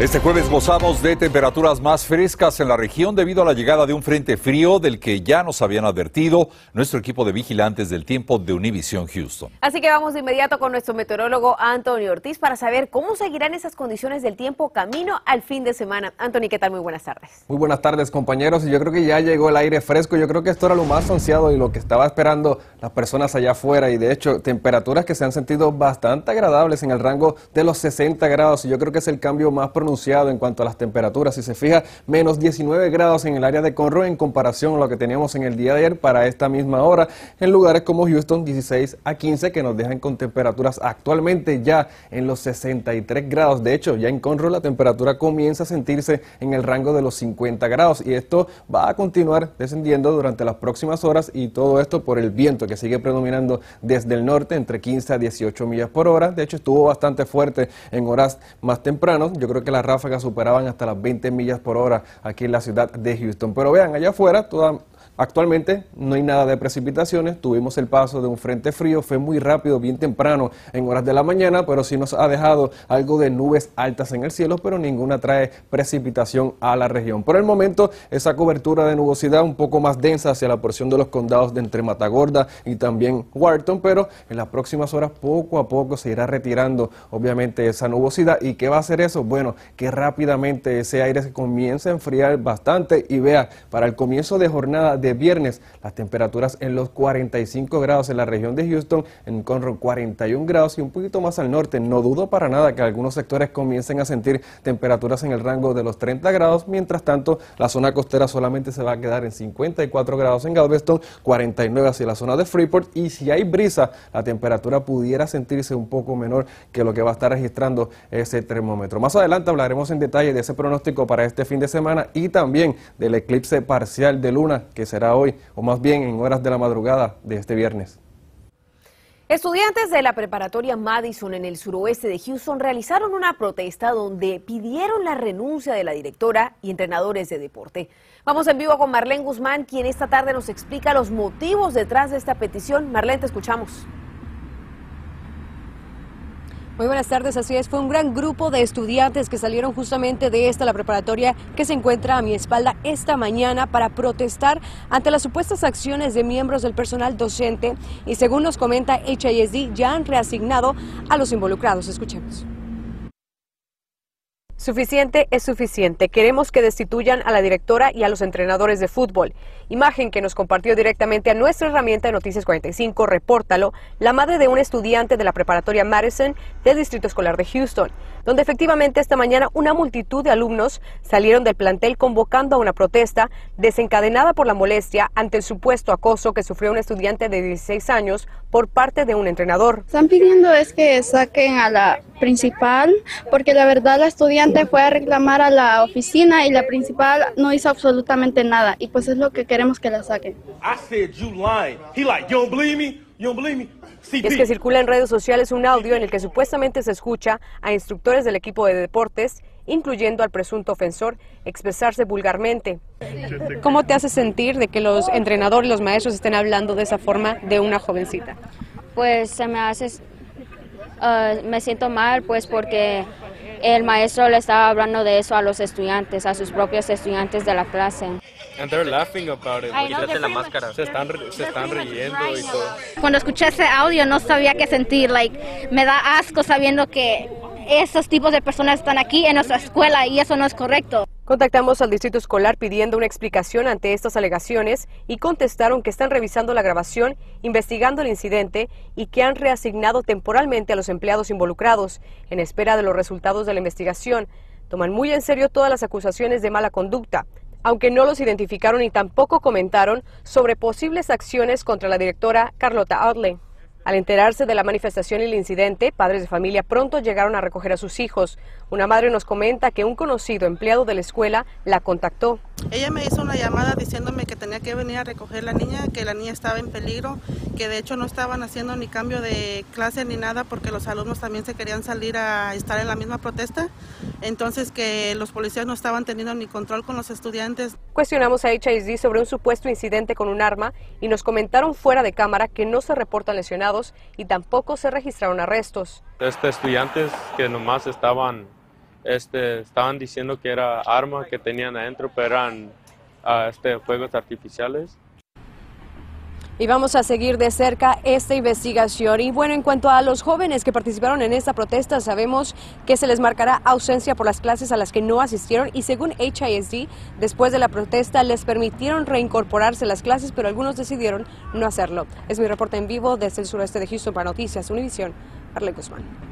Este jueves gozamos de temperaturas más frescas en la región debido a la llegada de un frente frío del que ya nos habían advertido nuestro equipo de vigilantes del tiempo de Univision Houston. Así que vamos de inmediato con nuestro meteorólogo Antonio Ortiz para saber cómo seguirán esas condiciones del tiempo camino al fin de semana. Anthony, ¿qué tal? Muy buenas tardes. Muy buenas tardes, compañeros. Y yo creo que ya llegó el aire fresco. Yo creo que esto era lo más ansiado y lo que estaba esperando las personas allá afuera. Y de hecho, temperaturas que se han sentido bastante agradables en el rango de los 60 grados. Y yo creo que es el cambio más pronunciado en cuanto a las temperaturas. Si se fija, menos 19 grados en el área de Conroe en comparación a lo que teníamos en el día de ayer para esta misma hora. En lugares como Houston, 16 a 15, que nos dejan con temperaturas actualmente ya en los 63 grados. De hecho, ya en Conroe la temperatura comienza a sentirse en el rango de los 50 grados y esto va a continuar descendiendo durante las próximas horas y todo esto por el viento que sigue predominando desde el norte entre 15 a 18 millas por hora. De hecho, estuvo bastante fuerte en horas más tempranas. Yo creo que las ráfagas superaban hasta las 20 millas por hora aquí en la ciudad de Houston. Pero vean, allá afuera toda Actualmente no hay nada de precipitaciones, tuvimos el paso de un frente frío, fue muy rápido, bien temprano en horas de la mañana, pero sí nos ha dejado algo de nubes altas en el cielo, pero ninguna trae precipitación a la región. Por el momento, esa cobertura de nubosidad un poco más densa hacia la porción de los condados de entre Matagorda y también Wharton, pero en las próximas horas poco a poco se irá retirando obviamente esa nubosidad. ¿Y qué va a hacer eso? Bueno, que rápidamente ese aire se comience a enfriar bastante y vea, para el comienzo de jornada de viernes. Las temperaturas en los 45 grados en la región de Houston, en Conroe 41 grados y un poquito más al norte. No dudo para nada que algunos sectores comiencen a sentir temperaturas en el rango de los 30 grados. Mientras tanto, la zona costera solamente se va a quedar en 54 grados en Galveston, 49 hacia la zona de Freeport y si hay brisa, la temperatura pudiera sentirse un poco menor que lo que va a estar registrando ese termómetro. Más adelante hablaremos en detalle de ese pronóstico para este fin de semana y también del eclipse parcial de luna que se será hoy, o más bien en horas de la madrugada de este viernes. Estudiantes de la preparatoria Madison en el suroeste de Houston realizaron una protesta donde pidieron la renuncia de la directora y entrenadores de deporte. Vamos en vivo con Marlene Guzmán, quien esta tarde nos explica los motivos detrás de esta petición. Marlene, te escuchamos. Muy buenas tardes, así es. Fue un gran grupo de estudiantes que salieron justamente de esta, la preparatoria que se encuentra a mi espalda esta mañana para protestar ante las supuestas acciones de miembros del personal docente y según nos comenta HISD ya han reasignado a los involucrados. Escuchemos. Suficiente es suficiente. Queremos que destituyan a la directora y a los entrenadores de fútbol. Imagen que nos compartió directamente a nuestra herramienta de Noticias 45, Repórtalo, la madre de un estudiante de la preparatoria Madison del Distrito Escolar de Houston, donde efectivamente esta mañana una multitud de alumnos salieron del plantel convocando a una protesta desencadenada por la molestia ante el supuesto acoso que sufrió un estudiante de 16 años por parte de un entrenador. Están pidiendo es que saquen a la principal porque la verdad la estudiante fue a reclamar a la oficina y la principal no hizo absolutamente nada. Y pues es lo que queremos que la saquen. Y es que circula en redes sociales un audio en el que supuestamente se escucha a instructores del equipo de deportes, incluyendo al presunto ofensor, expresarse vulgarmente. ¿Cómo te hace sentir de que los entrenadores, los maestros estén hablando de esa forma de una jovencita? Pues se me hace, uh, me siento mal, pues porque el maestro le estaba hablando de eso a los estudiantes, a sus propios estudiantes de la clase. And they're laughing about it. Quítate la máscara. Se están, se están riendo y todo. Cuando escuché ese audio no sabía qué sentir. Like, me da asco sabiendo que esos tipos de personas están aquí en nuestra escuela y eso no es correcto. Contactamos al distrito escolar pidiendo una explicación ante estas alegaciones y contestaron que están revisando la grabación, investigando el incidente y que han reasignado temporalmente a los empleados involucrados en espera de los resultados de la investigación. Toman muy en serio todas las acusaciones de mala conducta, aunque no los identificaron y tampoco comentaron sobre posibles acciones contra la directora Carlota Audley. Al enterarse de la manifestación y el incidente, padres de familia pronto llegaron a recoger a sus hijos. Una madre nos comenta que un conocido empleado de la escuela la contactó. Ella me hizo una llamada diciéndome que tenía que venir a recoger la niña, que la niña estaba en peligro, que de hecho no estaban haciendo ni cambio de clase ni nada porque los alumnos también se querían salir a estar en la misma protesta. entonces que los policías no estaban teniendo ni control con los estudiantes. Cuestionamos a HISD sobre un supuesto incidente con un arma y nos comentaron fuera de cámara que no se reportan lesionados y tampoco se registraron arrestos. Este, estudiantes que nomás estaban, este, estaban diciendo que era arma que tenían adentro, pero eran uh, este, fuegos artificiales y vamos a seguir de cerca esta investigación. Y bueno, en cuanto a los jóvenes que participaron en esta protesta, sabemos que se les marcará ausencia por las clases a las que no asistieron y según HISD, después de la protesta les permitieron reincorporarse a las clases, pero algunos decidieron no hacerlo. Es mi reporte en vivo desde el sureste de Houston para Noticias Univisión. Marlene Guzmán.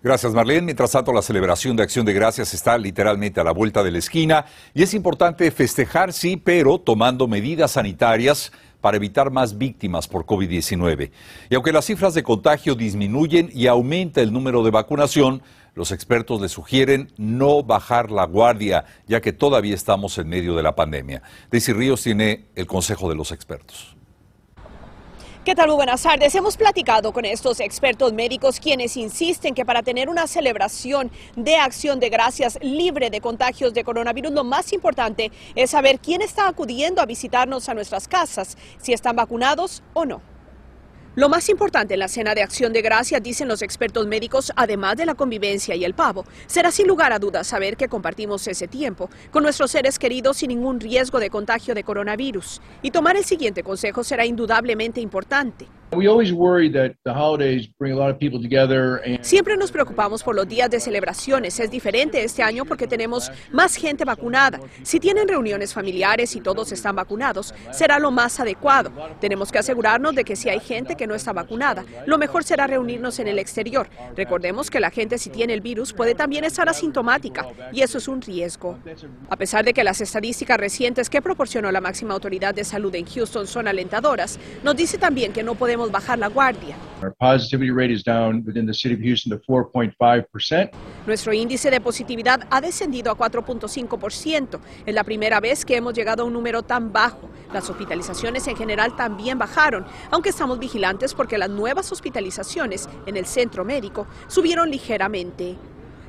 Gracias, Marlene. Mientras tanto, la celebración de Acción de Gracias está literalmente a la vuelta de la esquina y es importante festejar, sí, pero tomando medidas sanitarias para evitar más víctimas por COVID-19. Y aunque las cifras de contagio disminuyen y aumenta el número de vacunación, los expertos le sugieren no bajar la guardia, ya que todavía estamos en medio de la pandemia. Daisy Ríos tiene el consejo de los expertos. ¿Qué tal? Muy buenas tardes. Hemos platicado con estos expertos médicos quienes insisten que para tener una celebración de acción de gracias libre de contagios de coronavirus, lo más importante es saber quién está acudiendo a visitarnos a nuestras casas, si están vacunados o no. Lo más importante en la cena de acción de gracias, dicen los expertos médicos, además de la convivencia y el pavo, será sin lugar a dudas saber que compartimos ese tiempo con nuestros seres queridos sin ningún riesgo de contagio de coronavirus. Y tomar el siguiente consejo será indudablemente importante. Siempre nos preocupamos por los días de celebraciones. Es diferente este año porque tenemos más gente vacunada. Si tienen reuniones familiares y todos están vacunados, será lo más adecuado. Tenemos que asegurarnos de que si hay gente que no está vacunada, lo mejor será reunirnos en el exterior. Recordemos que la gente si tiene el virus puede también estar asintomática y eso es un riesgo. A pesar de que las estadísticas recientes que proporcionó la máxima autoridad de salud en Houston son alentadoras, nos dice también que no podemos bajar la guardia. Nuestro índice de positividad ha descendido a 4.5%. Es la primera vez que hemos llegado a un número tan bajo. Las hospitalizaciones en general también bajaron, aunque estamos vigilantes porque las nuevas hospitalizaciones en el centro médico subieron ligeramente.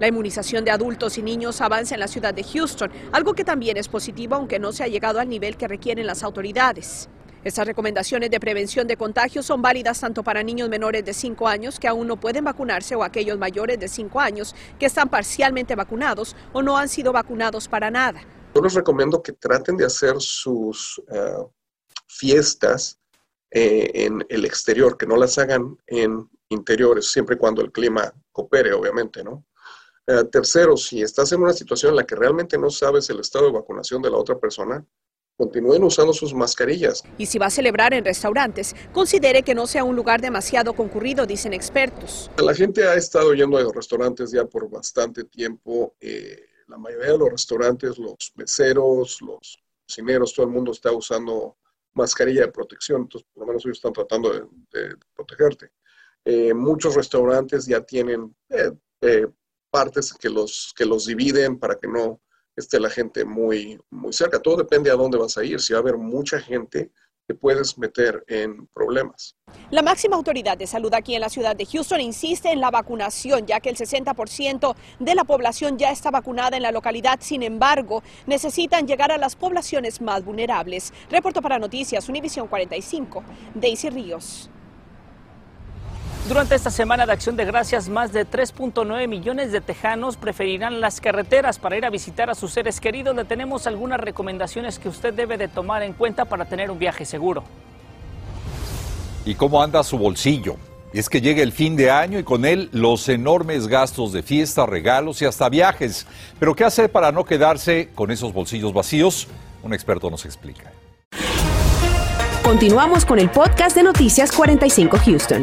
La inmunización de adultos y niños avanza en la ciudad de Houston, algo que también es positivo aunque no se ha llegado al nivel que requieren las autoridades. Estas recomendaciones de prevención de contagios son válidas tanto para niños menores de 5 años que aún no pueden vacunarse o aquellos mayores de 5 años que están parcialmente vacunados o no han sido vacunados para nada. Yo les recomiendo que traten de hacer sus eh, fiestas eh, en el exterior, que no las hagan en interiores, siempre y cuando el clima coopere, obviamente, ¿no? Eh, tercero, si estás en una situación en la que realmente no sabes el estado de vacunación de la otra persona, continúen usando sus mascarillas. Y si va a celebrar en restaurantes, considere que no sea un lugar demasiado concurrido, dicen expertos. La gente ha estado yendo a los restaurantes ya por bastante tiempo. Eh, la mayoría de los restaurantes, los meseros, los cocineros, todo el mundo está usando mascarilla de protección, entonces por lo menos ellos están tratando de, protegerte. Eh, muchos restaurantes ya tienen eh, partes que los, que los dividen para que no esté la gente muy, muy cerca. Todo depende a dónde vas a ir. Si va a haber mucha gente, te puedes meter en problemas. La máxima autoridad de salud aquí en la ciudad de Houston insiste en la vacunación, ya que el 60% de la población ya está vacunada en la localidad. Sin embargo, necesitan llegar a las poblaciones más vulnerables. Reporto para Noticias Univisión 45, Daisy Ríos. Durante esta semana de acción de gracias, más de 3.9 millones de tejanos preferirán las carreteras para ir a visitar a sus seres queridos. Le tenemos algunas recomendaciones que usted debe de tomar en cuenta para tener un viaje seguro. ¿Y cómo anda su bolsillo? Es que llega el fin de año y con él los enormes gastos de fiesta, regalos y hasta viajes. Pero ¿qué hacer para no quedarse con esos bolsillos vacíos? Un experto nos explica. Continuamos con el podcast de Noticias 45 Houston.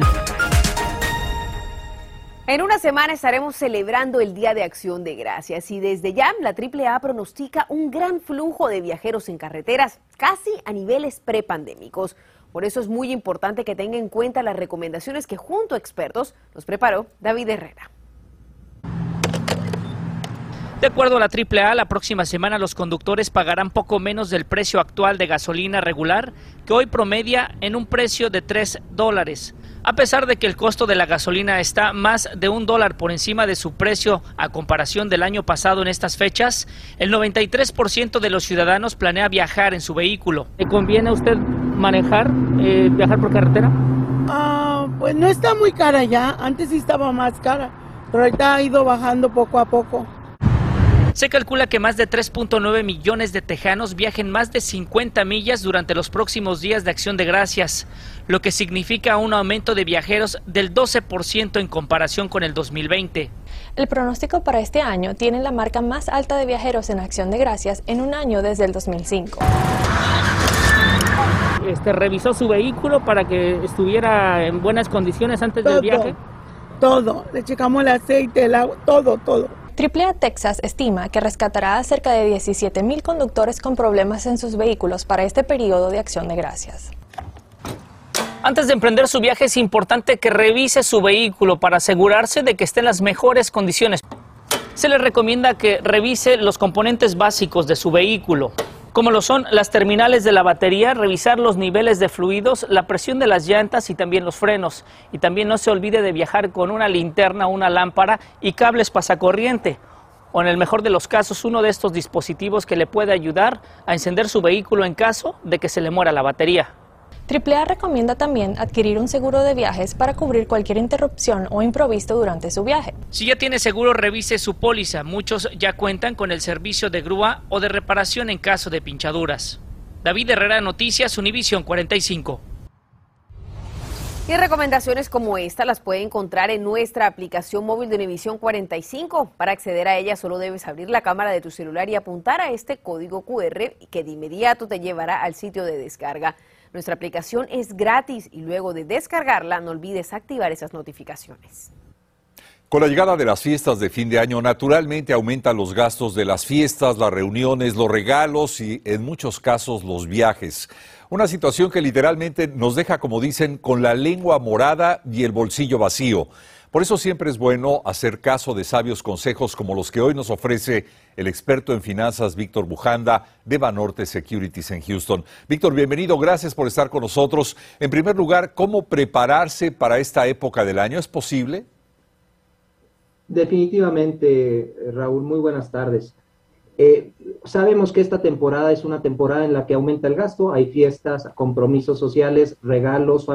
En una semana estaremos celebrando el Día de Acción de Gracias y desde ya la AAA pronostica un gran flujo de viajeros en carreteras, casi a niveles prepandémicos. Por eso es muy importante que tenga en cuenta las recomendaciones que junto a expertos nos preparó David Herrera. De acuerdo a la AAA, la próxima semana los conductores pagarán poco menos del precio actual de gasolina regular, que hoy promedia en un precio de 3 dólares. A pesar de que el costo de la gasolina está más de un dólar por encima de su precio a comparación del año pasado en estas fechas, el 93% de los ciudadanos planea viajar en su vehículo. ¿Le conviene a usted manejar, eh, viajar por carretera? Ah, pues no está muy cara ya, antes sí estaba más cara, pero ahorita ha ido bajando poco a poco. Se calcula que más de 3.9 millones de tejanos viajen más de 50 millas durante los próximos días de acción de gracias, lo que significa un aumento de viajeros del 12% en comparación con el 2020. El pronóstico para este año tiene la marca más alta de viajeros en acción de gracias en un año desde el 2005. Este, ¿Revisó su vehículo para que estuviera en buenas condiciones antes del viaje? Todo, le checamos el aceite, el agua, todo, todo. AAA Texas estima que rescatará a cerca de 17 mil conductores con problemas en sus vehículos para este periodo de acción de gracias. Antes de emprender su viaje es importante que revise su vehículo para asegurarse de que esté en las mejores condiciones. Se le recomienda que revise los componentes básicos de su vehículo, como lo son las terminales de la batería, revisar los niveles de fluidos, la presión de las llantas y también los frenos. Y también no se olvide de viajar con una linterna, una lámpara y cables pasacorriente. O en el mejor de los casos, uno de estos dispositivos que le puede ayudar a encender su vehículo en caso de que se le muera la batería. AAA recomienda también adquirir un seguro de viajes para cubrir cualquier interrupción o improviso durante su viaje. Si ya tiene seguro, revise su póliza. Muchos ya cuentan con el servicio de grúa o de reparación en caso de pinchaduras. David Herrera, Noticias, Univisión 45. Y recomendaciones como esta las puede encontrar en nuestra aplicación móvil de Univisión 45. Para acceder a ella solo debes abrir la cámara de tu celular y apuntar a este código QR que de inmediato te llevará al sitio de descarga. Nuestra aplicación es gratis y luego de descargarla no olvides activar esas notificaciones. Con la llegada de las fiestas de fin de año, naturalmente aumentan los gastos de las fiestas, las reuniones, los regalos y en muchos casos los viajes. Una situación que literalmente nos deja, como dicen, con la lengua morada y el bolsillo vacío. Por eso siempre es bueno hacer caso de sabios consejos como los que hoy nos ofrece el experto en finanzas Víctor Bujanda de Banorte Securities en Houston. Víctor, bienvenido, gracias por estar con nosotros. En primer lugar, ¿cómo prepararse para esta época del año? ¿Es posible? Definitivamente, Raúl, muy buenas tardes. Eh, sabemos que esta temporada es una temporada en la que aumenta el gasto, hay fiestas, compromisos sociales, regalos,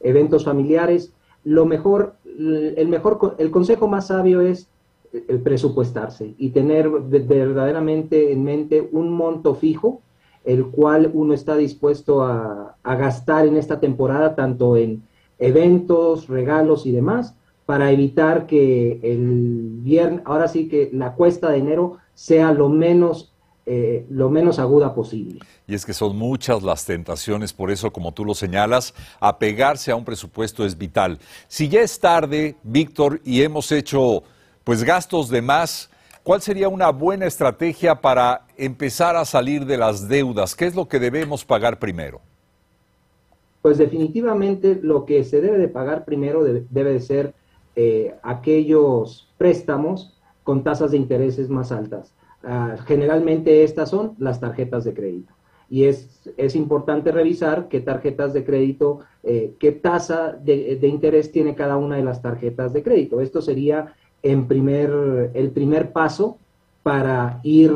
eventos familiares. Lo mejor el mejor, el consejo más sabio es el presupuestarse y tener verdaderamente en mente un monto fijo, el cual uno está dispuesto a, gastar en esta temporada, tanto en eventos, regalos y demás, para evitar que el viernes, ahora sí que la cuesta de enero sea lo menos eh, lo menos aguda posible. Y es que son muchas las tentaciones, por eso, como tú lo señalas, apegarse a un presupuesto es vital. Si ya es tarde, Víctor, y hemos hecho pues gastos de más, ¿cuál sería una buena estrategia para empezar a salir de las deudas? ¿Qué es lo que debemos pagar primero? Pues definitivamente lo que se debe de pagar primero debe, de ser eh, aquellos préstamos con tasas de intereses más altas. Ah, generalmente estas son las tarjetas de crédito. Y es, es importante revisar qué tarjetas de crédito, eh, qué tasa de, interés tiene cada una de las tarjetas de crédito. Esto sería en primer, el primer paso para ir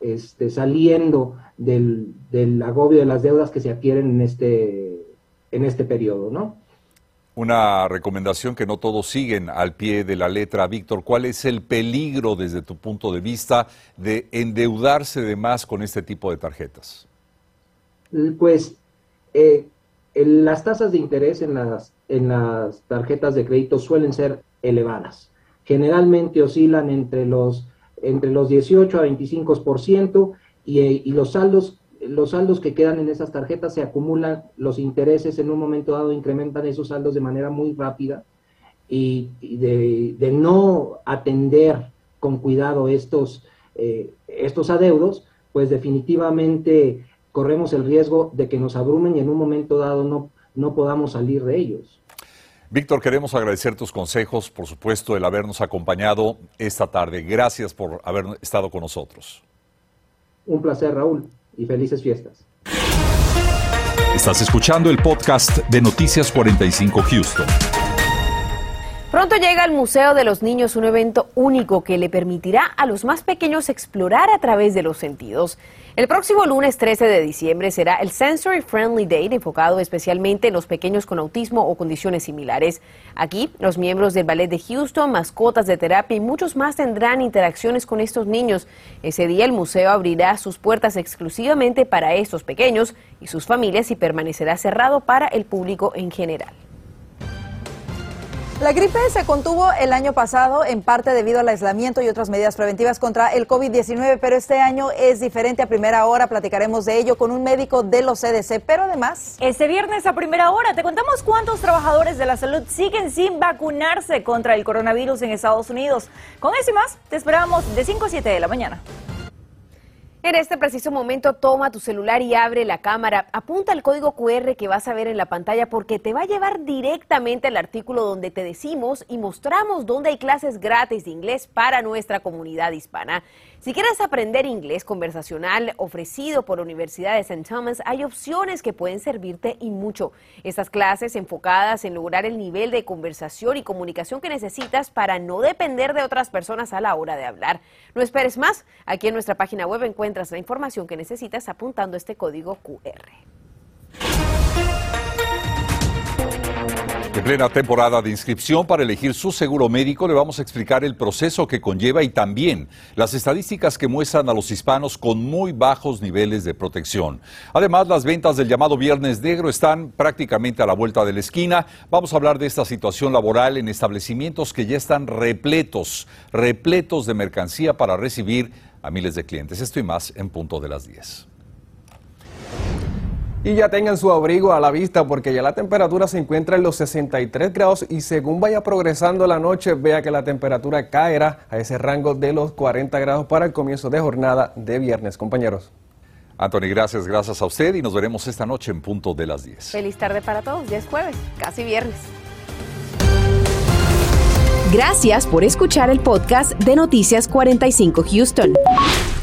este, saliendo del, del, agobio de las deudas que se adquieren en este, en este periodo, ¿no? Una recomendación que no todos siguen al pie de la letra. Víctor, ¿cuál es el peligro desde tu punto de vista de endeudarse de más con este tipo de tarjetas? Pues eh, las tasas de interés en las, en las tarjetas de crédito suelen ser elevadas. Generalmente oscilan entre los, entre los 18 a 25% y, y los saldos los saldos que quedan en esas tarjetas se acumulan, los intereses en un momento dado incrementan esos saldos de manera muy rápida y, de, no atender con cuidado estos, eh, estos adeudos, pues definitivamente corremos el riesgo de que nos abrumen y en un momento dado no, no podamos salir de ellos. Víctor, queremos agradecer tus consejos, por supuesto, el habernos acompañado esta tarde. Gracias por haber estado con nosotros. Un placer, Raúl, y felices fiestas. Estás escuchando el podcast de Noticias 45 Houston. Pronto llega al Museo de los Niños un evento único que le permitirá a los más pequeños explorar a través de los sentidos. El próximo lunes 13 de diciembre será el Sensory Friendly Day enfocado especialmente en los pequeños con autismo o condiciones similares. Aquí, los miembros del Ballet de Houston, mascotas de terapia y muchos más tendrán interacciones con estos niños. Ese día el museo abrirá sus puertas exclusivamente para estos pequeños y sus familias y permanecerá cerrado para el público en general. La gripe se contuvo el año pasado en parte debido al aislamiento y otras medidas preventivas contra el COVID-19, pero este año es diferente. A primera hora platicaremos de ello con un médico de los CDC, pero además... Este viernes a primera hora te contamos cuántos trabajadores de la salud siguen sin vacunarse contra el coronavirus en Estados Unidos. Con eso y más, te esperamos de 5 a 7 de la mañana. En este preciso momento toma tu celular y abre la cámara. Apunta el código QR que vas a ver en la pantalla porque te va a llevar directamente al artículo donde te decimos y mostramos dónde hay clases gratis de inglés para nuestra comunidad hispana. Si quieres aprender inglés conversacional ofrecido por la Universidad de St. Thomas, hay opciones que pueden servirte y mucho. Estas clases enfocadas en lograr el nivel de conversación y comunicación que necesitas para no depender de otras personas a la hora de hablar. No esperes más. Aquí en nuestra página web encuentras la información que necesitas apuntando este código QR. En plena temporada de inscripción para elegir su seguro médico, le vamos a explicar el proceso que conlleva y también las estadísticas que muestran a los hispanos con muy bajos niveles de protección. Además, las ventas del llamado Viernes Negro están prácticamente a la vuelta de la esquina. Vamos a hablar de esta situación laboral en establecimientos que ya están repletos, repletos de mercancía para recibir a miles de clientes. Esto y más en punto de las 10. Y ya tengan su abrigo a la vista porque ya la temperatura se encuentra en los 63 grados y según vaya progresando la noche, vea que la temperatura caerá a ese rango de los 40 grados para el comienzo de jornada de viernes, compañeros. Anthony, gracias, gracias a usted y nos veremos esta noche en punto de las 10. Feliz tarde para todos, ya es jueves, casi viernes. Gracias por escuchar el podcast de Noticias 45 Houston.